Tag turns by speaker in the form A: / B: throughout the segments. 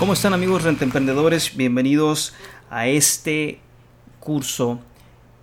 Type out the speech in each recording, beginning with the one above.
A: ¿Cómo están amigos rentemprendedores? Bienvenidos a este curso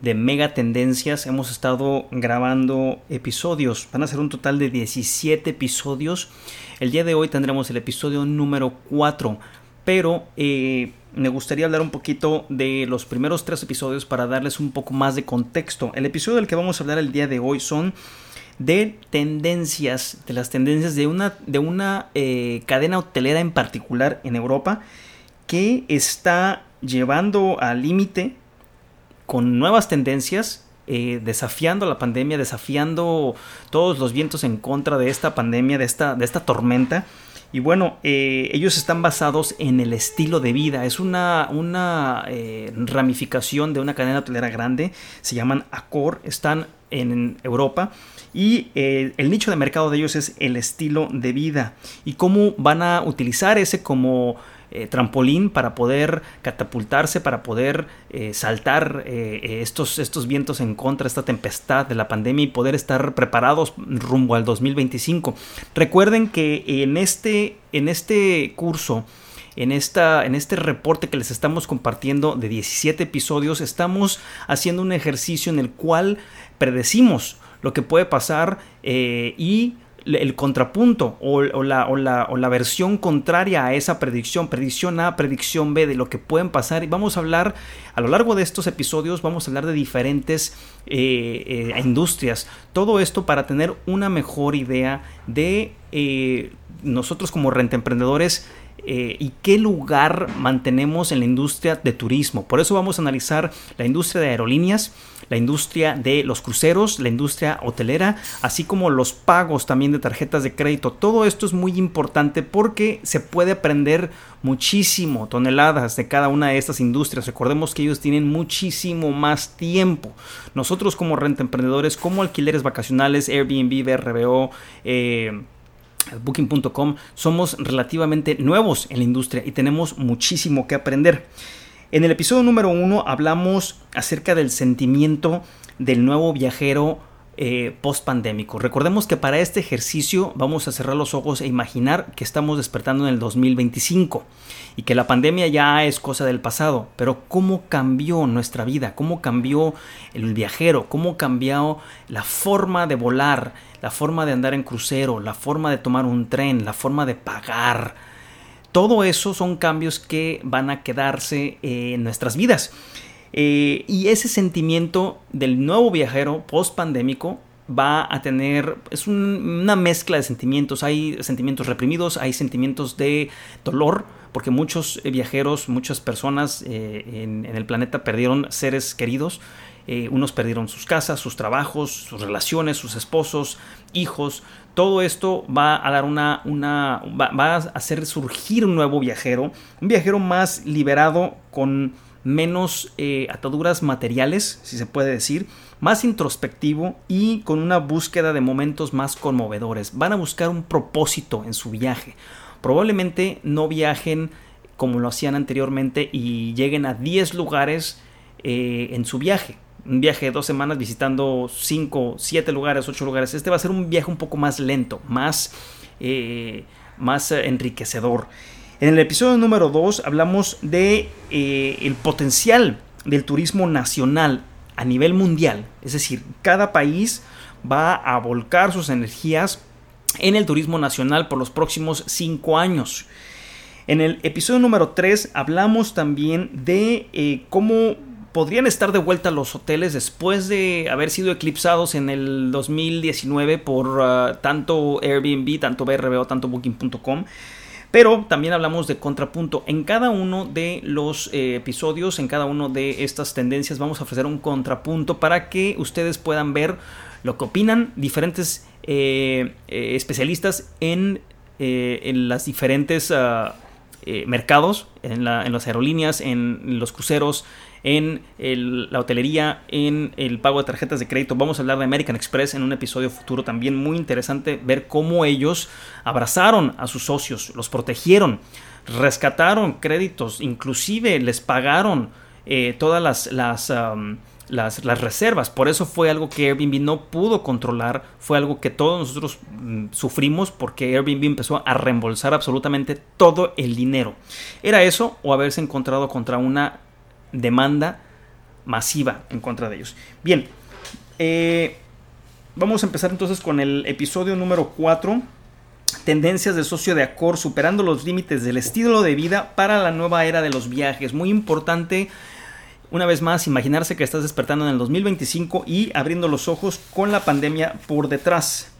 A: de mega tendencias. Hemos estado grabando episodios. Van a ser un total de 17 episodios. El día de hoy tendremos el episodio número 4. Pero eh, me gustaría hablar un poquito de los primeros tres episodios para darles un poco más de contexto. El episodio del que vamos a hablar el día de hoy son de tendencias, de las tendencias de una, de una eh, cadena hotelera en particular en Europa que está llevando al límite con nuevas tendencias, eh, desafiando la pandemia, desafiando todos los vientos en contra de esta pandemia, de esta, de esta tormenta. Y bueno, eh, ellos están basados en el estilo de vida. Es una, una ramificación de una cadena hotelera grande. Se llaman Accor. Están en Europa y eh, el nicho de mercado de ellos es el estilo de vida y cómo van a utilizar ese como eh, trampolín para poder catapultarse, para poder eh, saltar estos, estos vientos en contra, esta tempestad de la pandemia y poder estar preparados rumbo al 2025. Recuerden que en este, en este curso, en, esta, en este reporte que les estamos compartiendo de 17 episodios, estamos haciendo un ejercicio en el cual predecimos lo que puede pasar eh, y el contrapunto o, la, o, la, versión contraria a esa predicción, predicción A, predicción B de lo que pueden pasar. Y vamos a hablar a lo largo de estos episodios, vamos a hablar de diferentes eh, eh, industrias. Todo esto para tener una mejor idea de nosotros como renta emprendedores eh, y qué lugar mantenemos en la industria de turismo. Por eso vamos a analizar la industria de aerolíneas, la industria de los cruceros, la industria hotelera, así como los pagos también de tarjetas de crédito. Todo esto es muy importante porque se puede aprender muchísimo, toneladas de cada una de estas industrias. Recordemos que ellos tienen muchísimo más tiempo. Nosotros como renta emprendedores, como alquileres vacacionales, Airbnb, BRBO, eh, Booking.com somos relativamente nuevos en la industria y tenemos muchísimo que aprender. En el episodio número uno hablamos acerca del sentimiento del nuevo viajero eh, post pandémico. Recordemos que para este ejercicio vamos a cerrar los ojos e imaginar que estamos despertando en el 2025 y que la pandemia ya es cosa del pasado. Pero ¿cómo cambió nuestra vida? ¿Cómo cambió el viajero? ¿Cómo cambió la forma de volar? La forma de andar en crucero? La forma de tomar un tren? La forma de pagar? Todo eso son cambios que van a quedarse en nuestras vidas. Eh, y ese sentimiento del nuevo viajero post pandémico va a tener, es una mezcla de sentimientos, hay sentimientos reprimidos, hay sentimientos de dolor, porque muchos viajeros, muchas personas eh, en, el planeta perdieron seres queridos, eh, unos perdieron sus casas, sus trabajos, sus relaciones, sus esposos, hijos, todo esto va a dar una, una va a hacer surgir un nuevo viajero, un viajero más liberado con menos eh, ataduras materiales, si se puede decir, más introspectivo y con una búsqueda de momentos más conmovedores. Van a buscar un propósito en su viaje. Probablemente no viajen como lo hacían anteriormente y lleguen a 10 lugares eh, en su viaje. Un viaje de dos semanas visitando 5, 7 lugares, 8 lugares. Este va a ser un viaje un poco más lento, más, eh, más enriquecedor. En el episodio número 2 hablamos de eh, potencial del turismo nacional a nivel mundial. Es decir, cada país va a volcar sus energías en el turismo nacional por los próximos 5 años. En el episodio número 3 hablamos también de eh, cómo podrían estar de vuelta los hoteles después de haber sido eclipsados en el 2019 por ah, tanto Airbnb, tanto BRBO, tanto Booking.com. Pero también hablamos de contrapunto. En cada uno de los eh, episodios, en cada uno de estas tendencias, vamos a ofrecer un contrapunto para que ustedes puedan ver lo que opinan diferentes eh, eh, especialistas en, en, las diferentes... Ah, eh, mercados, en, las aerolíneas, en los cruceros, en la hotelería, en el pago de tarjetas de crédito. Vamos a hablar de American Express en un episodio futuro también muy interesante, ver cómo ellos abrazaron a sus socios, los protegieron, rescataron créditos, inclusive les pagaron eh, todas las, las las, reservas. Por eso fue algo que Airbnb no pudo controlar, fue algo que todos nosotros mm, sufrimos porque Airbnb empezó a reembolsar absolutamente todo el dinero. Era eso o haberse encontrado contra una demanda masiva en contra de ellos. Bien, eh, vamos a empezar entonces con el episodio número 4. Tendencias de socio de Accor superando los límites del estilo de vida para la nueva era de los viajes. Muy importante una vez más, imaginarse que estás despertando en el 2025 y abriendo los ojos con la pandemia por detrás.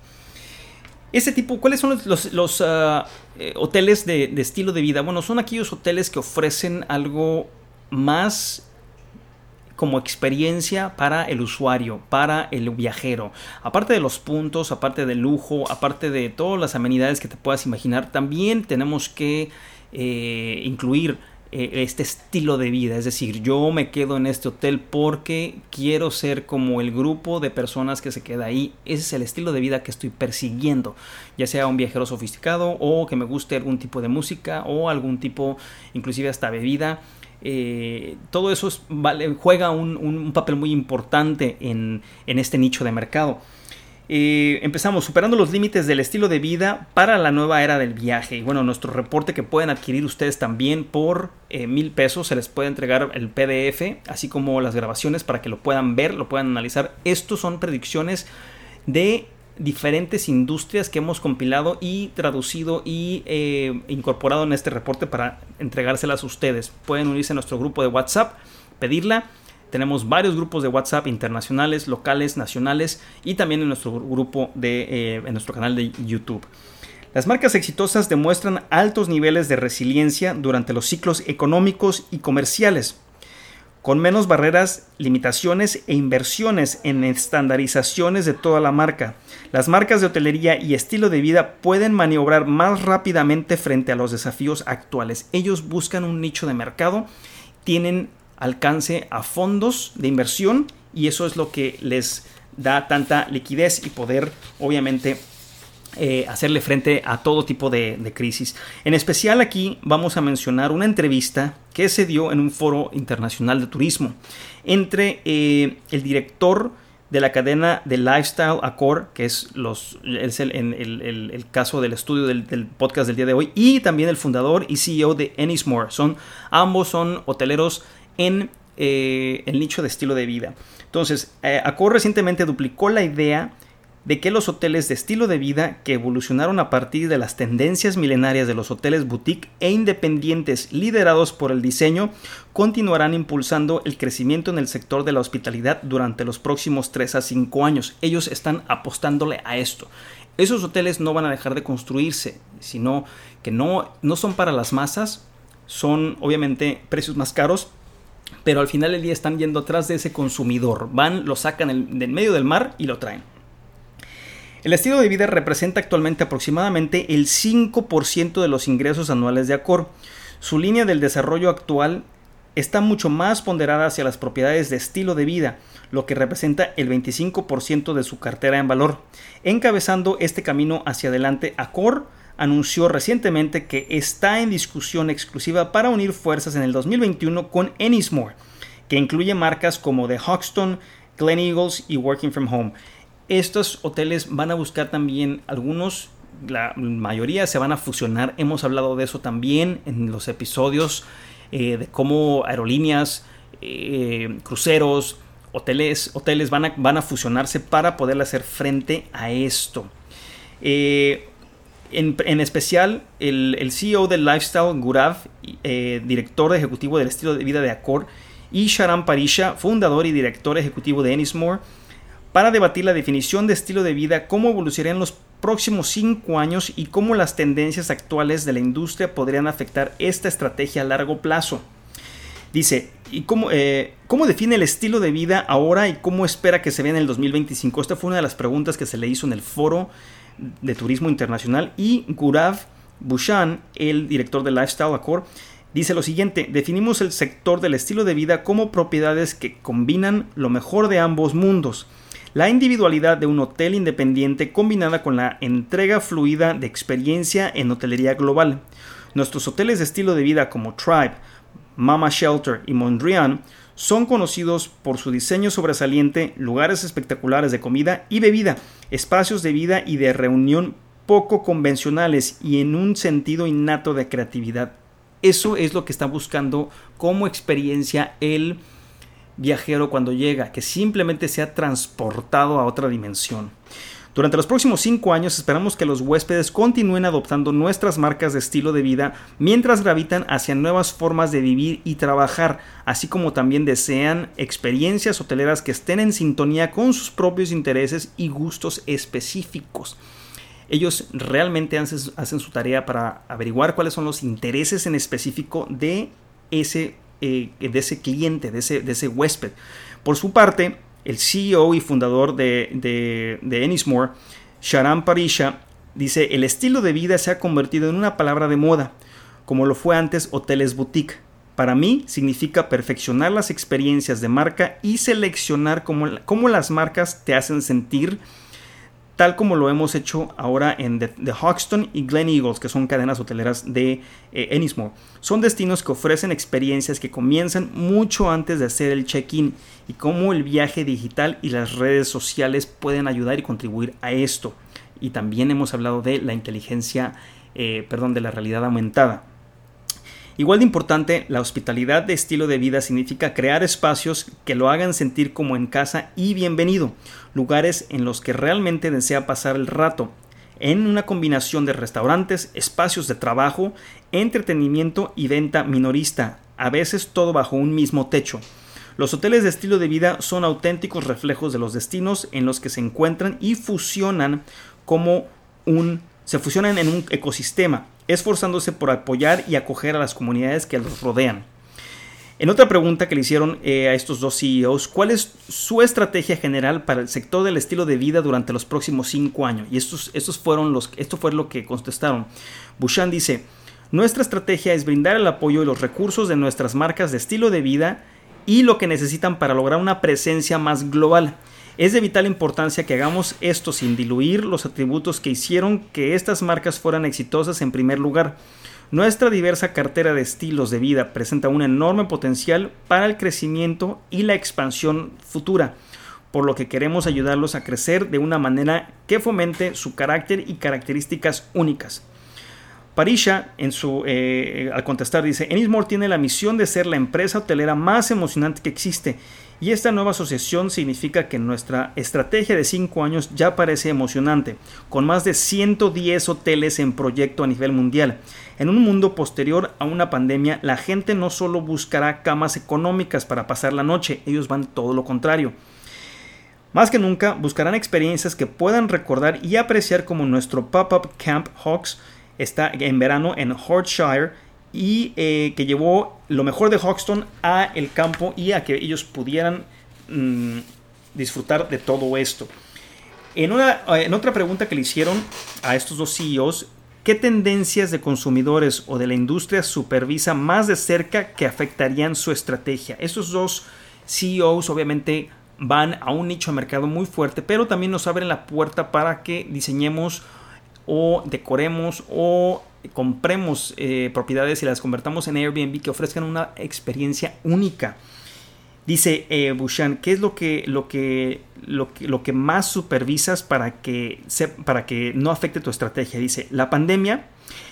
A: Ese tipo, ¿cuáles son los, ah, eh, hoteles de, de, estilo de vida? Bueno, son aquellos hoteles que ofrecen algo más como experiencia para el usuario, para el viajero. Aparte de los puntos, aparte del lujo, aparte de todas las amenidades que te puedas imaginar, también tenemos que eh, incluir eh, este estilo de vida. Es decir, yo me quedo en este hotel porque quiero ser como el grupo de personas que se queda ahí. Ese es el estilo de vida que estoy persiguiendo. Ya sea un viajero sofisticado o que me guste algún tipo de música o algún tipo, inclusive hasta bebida. Eh, todo eso vale, juega un, papel muy importante en, en este nicho de mercado. Empezamos superando los límites del estilo de vida para la nueva era del viaje. Y bueno, nuestro reporte que pueden adquirir ustedes también por eh, mil pesos. Se les puede entregar el PDF, así como las grabaciones para que lo puedan ver, lo puedan analizar. Estos son predicciones de diferentes industrias que hemos compilado y traducido y eh, incorporado en este reporte para entregárselas a ustedes. Pueden unirse a nuestro grupo de WhatsApp, pedirla tenemos varios grupos de WhatsApp internacionales, locales, nacionales y también en nuestro grupo de eh, en nuestro canal de YouTube. Las marcas exitosas demuestran altos niveles de resiliencia durante los ciclos económicos y comerciales, con menos barreras, limitaciones e inversiones en estandarizaciones de toda la marca. Las marcas de hotelería y estilo de vida pueden maniobrar más rápidamente frente a los desafíos actuales. Ellos buscan un nicho de mercado, tienen alcance a fondos de inversión y eso es lo que les da tanta liquidez y poder obviamente eh, hacerle frente a todo tipo de, crisis. En especial aquí vamos a mencionar una entrevista que se dio en un foro internacional de turismo entre eh, el director de la cadena de Lifestyle Accor, que es, los, el, caso del estudio del, del, podcast del día de hoy, y también el fundador y CEO de Ennismore. Son, ambos son hoteleros en eh, el nicho de estilo de vida. Entonces, eh, recientemente duplicó la idea de que los hoteles de estilo de vida que evolucionaron a partir de las tendencias milenarias de los hoteles boutique e independientes liderados por el diseño continuarán impulsando el crecimiento en el sector de la hospitalidad durante los próximos 3 a 5 años. Ellos están apostándole a esto. Esos hoteles no van a dejar de construirse, sino que no, no son para las masas, son obviamente precios más caros, pero al final del día están yendo atrás de ese consumidor. Van, lo sacan del medio del mar y lo traen. El estilo de vida representa actualmente aproximadamente el 5% de los ingresos anuales de Accor. Su línea del desarrollo actual está mucho más ponderada hacia las propiedades de estilo de vida, lo que representa el 25% de su cartera en valor. Encabezando este camino hacia adelante, Accor anunció recientemente que está en discusión exclusiva para unir fuerzas en el 2021 con Ennismore, que incluye marcas como The Hoxton, Glen Eagles y Working From Home. Estos hoteles van a buscar también algunos, la mayoría se van a fusionar. Hemos hablado de eso también en los episodios eh, de cómo aerolíneas, eh, cruceros, hoteles, hoteles van a, van a fusionarse para poder hacer frente a esto. Eh, en, especial, el, CEO del Lifestyle, Gurav, eh, director ejecutivo del estilo de vida de Accor, y Sharan Parisha, fundador y director ejecutivo de Ennismore, para debatir la definición de estilo de vida, cómo evolucionarían los próximos cinco años y cómo las tendencias actuales de la industria podrían afectar esta estrategia a largo plazo. Dice, ¿y cómo, eh, cómo, define el estilo de vida ahora y cómo espera que se vea en el 2025? Esta fue una de las preguntas que se le hizo en el foro de Turismo Internacional y Gurav Bushan, el director de Lifestyle Accord, dice lo siguiente, definimos el sector del estilo de vida como propiedades que combinan lo mejor de ambos mundos. La individualidad de un hotel independiente combinada con la entrega fluida de experiencia en hotelería global. Nuestros hoteles de estilo de vida como Tribe, Mama Shelter y Mondrian son conocidos por su diseño sobresaliente, lugares espectaculares de comida y bebida, espacios de vida y de reunión poco convencionales y en un sentido innato de creatividad. Eso es lo que está buscando como experiencia el viajero cuando llega, que simplemente sea transportado a otra dimensión. Durante los próximos cinco años esperamos que los huéspedes continúen adoptando nuestras marcas de estilo de vida mientras gravitan hacia nuevas formas de vivir y trabajar, así como también desean experiencias hoteleras que estén en sintonía con sus propios intereses y gustos específicos. Ellos realmente hacen, su tarea para averiguar cuáles son los intereses en específico de ese, eh, de ese cliente, de ese, de ese huésped. Por su parte, el CEO y fundador de, de, Ennismore, Sharan Parisha, dice, el estilo de vida se ha convertido en una palabra de moda, como lo fue antes hoteles boutique. Para mí significa perfeccionar las experiencias de marca y seleccionar cómo, cómo las marcas te hacen sentir tal como lo hemos hecho ahora en The, Hoxton y Glen Eagles, que son cadenas hoteleras de eh, Ennismore. Son destinos que ofrecen experiencias que comienzan mucho antes de hacer el check-in y cómo el viaje digital y las redes sociales pueden ayudar y contribuir a esto. Y también hemos hablado de la inteligencia, eh, perdón, de la realidad aumentada. Igual de importante, la hospitalidad de estilo de vida significa crear espacios que lo hagan sentir como en casa y bienvenido, lugares en los que realmente desea pasar el rato, en una combinación de restaurantes, espacios de trabajo, entretenimiento y venta minorista, a veces todo bajo un mismo techo. Los hoteles de estilo de vida son auténticos reflejos de los destinos en los que se encuentran y fusionan como un se fusionan en un ecosistema esforzándose por apoyar y acoger a las comunidades que los rodean. En otra pregunta que le hicieron eh, a estos dos CEOs, ¿cuál es su estrategia general para el sector del estilo de vida durante los próximos cinco años? Y estos, estos fueron los, esto fue lo que contestaron. Bushan dice, nuestra estrategia es brindar el apoyo y los recursos de nuestras marcas de estilo de vida y lo que necesitan para lograr una presencia más global. Es de vital importancia que hagamos esto sin diluir los atributos que hicieron que estas marcas fueran exitosas en primer lugar. Nuestra diversa cartera de estilos de vida presenta un enorme potencial para el crecimiento y la expansión futura, por lo que queremos ayudarlos a crecer de una manera que fomente su carácter y características únicas. Parisha, su, eh, al contestar, dice, Ennismore tiene la misión de ser la empresa hotelera más emocionante que existe y esta nueva asociación significa que nuestra estrategia de 5 años ya parece emocionante, con más de 110 hoteles en proyecto a nivel mundial. En un mundo posterior a una pandemia, la gente no solo buscará camas económicas para pasar la noche, ellos van todo lo contrario. Más que nunca, buscarán experiencias que puedan recordar y apreciar como nuestro pop-up Camp Hawks está en verano en Hortshire y eh, que llevó lo mejor de Hoxton a el campo y a que ellos pudieran mm, disfrutar de todo esto. En, una, en otra pregunta que le hicieron a estos dos CEOs, ¿qué tendencias de consumidores o de la industria supervisa más de cerca que afectarían su estrategia? Estos dos CEOs obviamente van a un nicho de mercado muy fuerte, pero también nos abren la puerta para que diseñemos o decoremos o compremos eh, propiedades y las convertamos en Airbnb que ofrezcan una experiencia única. Dice eh, Bushan, ¿qué es lo que, lo, que, lo, que, lo que más supervisas para que, para que no afecte tu estrategia? Dice, la pandemia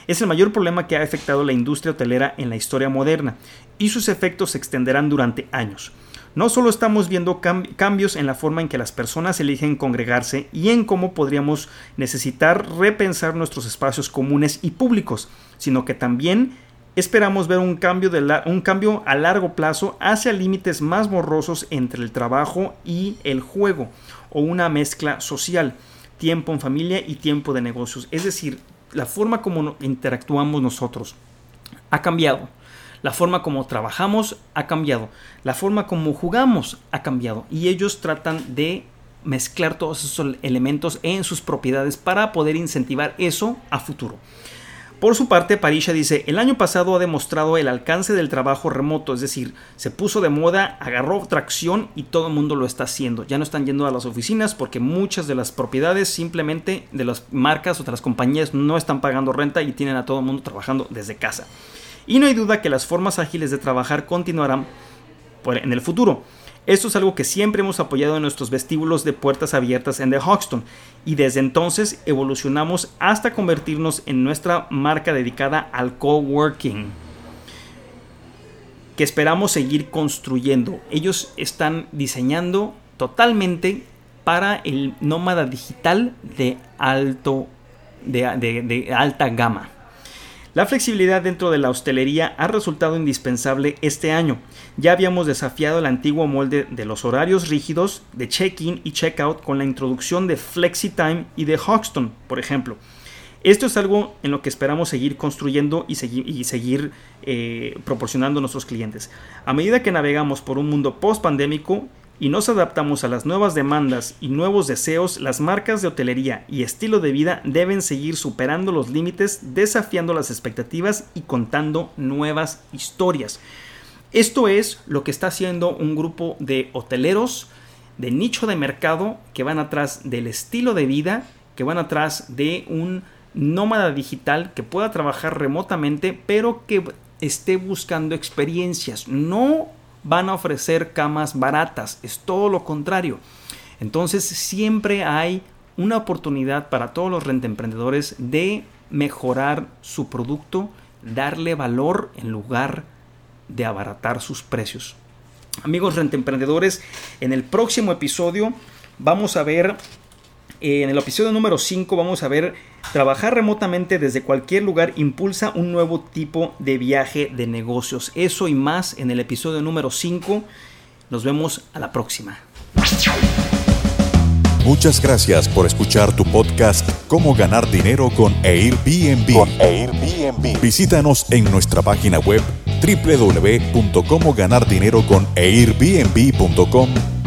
A: es el mayor problema que ha afectado la industria hotelera en la historia moderna y sus efectos se extenderán durante años. No solo estamos viendo cambios en la forma en que las personas eligen congregarse y en cómo podríamos necesitar repensar nuestros espacios comunes y públicos, sino que también esperamos ver un cambio, de un cambio a largo plazo hacia límites más borrosos entre el trabajo y el juego, o una mezcla social, tiempo en familia y tiempo de negocios. Es decir, la forma como interactuamos nosotros ha cambiado. La forma como trabajamos ha cambiado. La forma como jugamos ha cambiado. Y ellos tratan de mezclar todos esos elementos en sus propiedades para poder incentivar eso a futuro. Por su parte, Parisha dice, el año pasado ha demostrado el alcance del trabajo remoto, es decir, se puso de moda, agarró tracción y todo el mundo lo está haciendo. Ya no están yendo a las oficinas porque muchas de las propiedades simplemente de las marcas o de las compañías no están pagando renta y tienen a todo el mundo trabajando desde casa. Y no hay duda que las formas ágiles de trabajar continuarán en el futuro. Esto es algo que siempre hemos apoyado en nuestros vestíbulos de puertas abiertas en The Hoxton y desde entonces evolucionamos hasta convertirnos en nuestra marca dedicada al coworking que esperamos seguir construyendo. Ellos están diseñando totalmente para el nómada digital de alto de alta gama. La flexibilidad dentro de la hostelería ha resultado indispensable este año. Ya habíamos desafiado el antiguo molde de los horarios rígidos de check-in y check-out con la introducción de FlexiTime y de Hoxton, por ejemplo. Esto es algo en lo que esperamos seguir construyendo y seguir, eh, proporcionando a nuestros clientes. A medida que navegamos por un mundo post-pandémico, y nos adaptamos a las nuevas demandas y nuevos deseos, las marcas de hotelería y estilo de vida deben seguir superando los límites, desafiando las expectativas y contando nuevas historias. Esto es lo que está haciendo un grupo de hoteleros de nicho de mercado que van atrás del estilo de vida, que van atrás de un nómada digital que pueda trabajar remotamente, pero que esté buscando experiencias, no van a ofrecer camas baratas, es todo lo contrario. Entonces siempre hay una oportunidad para todos los rentemprendedores de mejorar su producto, darle valor en lugar de abaratar sus precios. Amigos rentemprendedores, en el próximo episodio vamos a ver en el episodio número 5 vamos a ver trabajar remotamente desde cualquier lugar impulsa un nuevo tipo de viaje de negocios. Eso y más en el episodio número 5. Nos vemos a la próxima.
B: Muchas gracias por escuchar tu podcast Cómo ganar dinero con Airbnb. Con Airbnb. Visítanos en nuestra página web www.comoganardinero.airbnb.com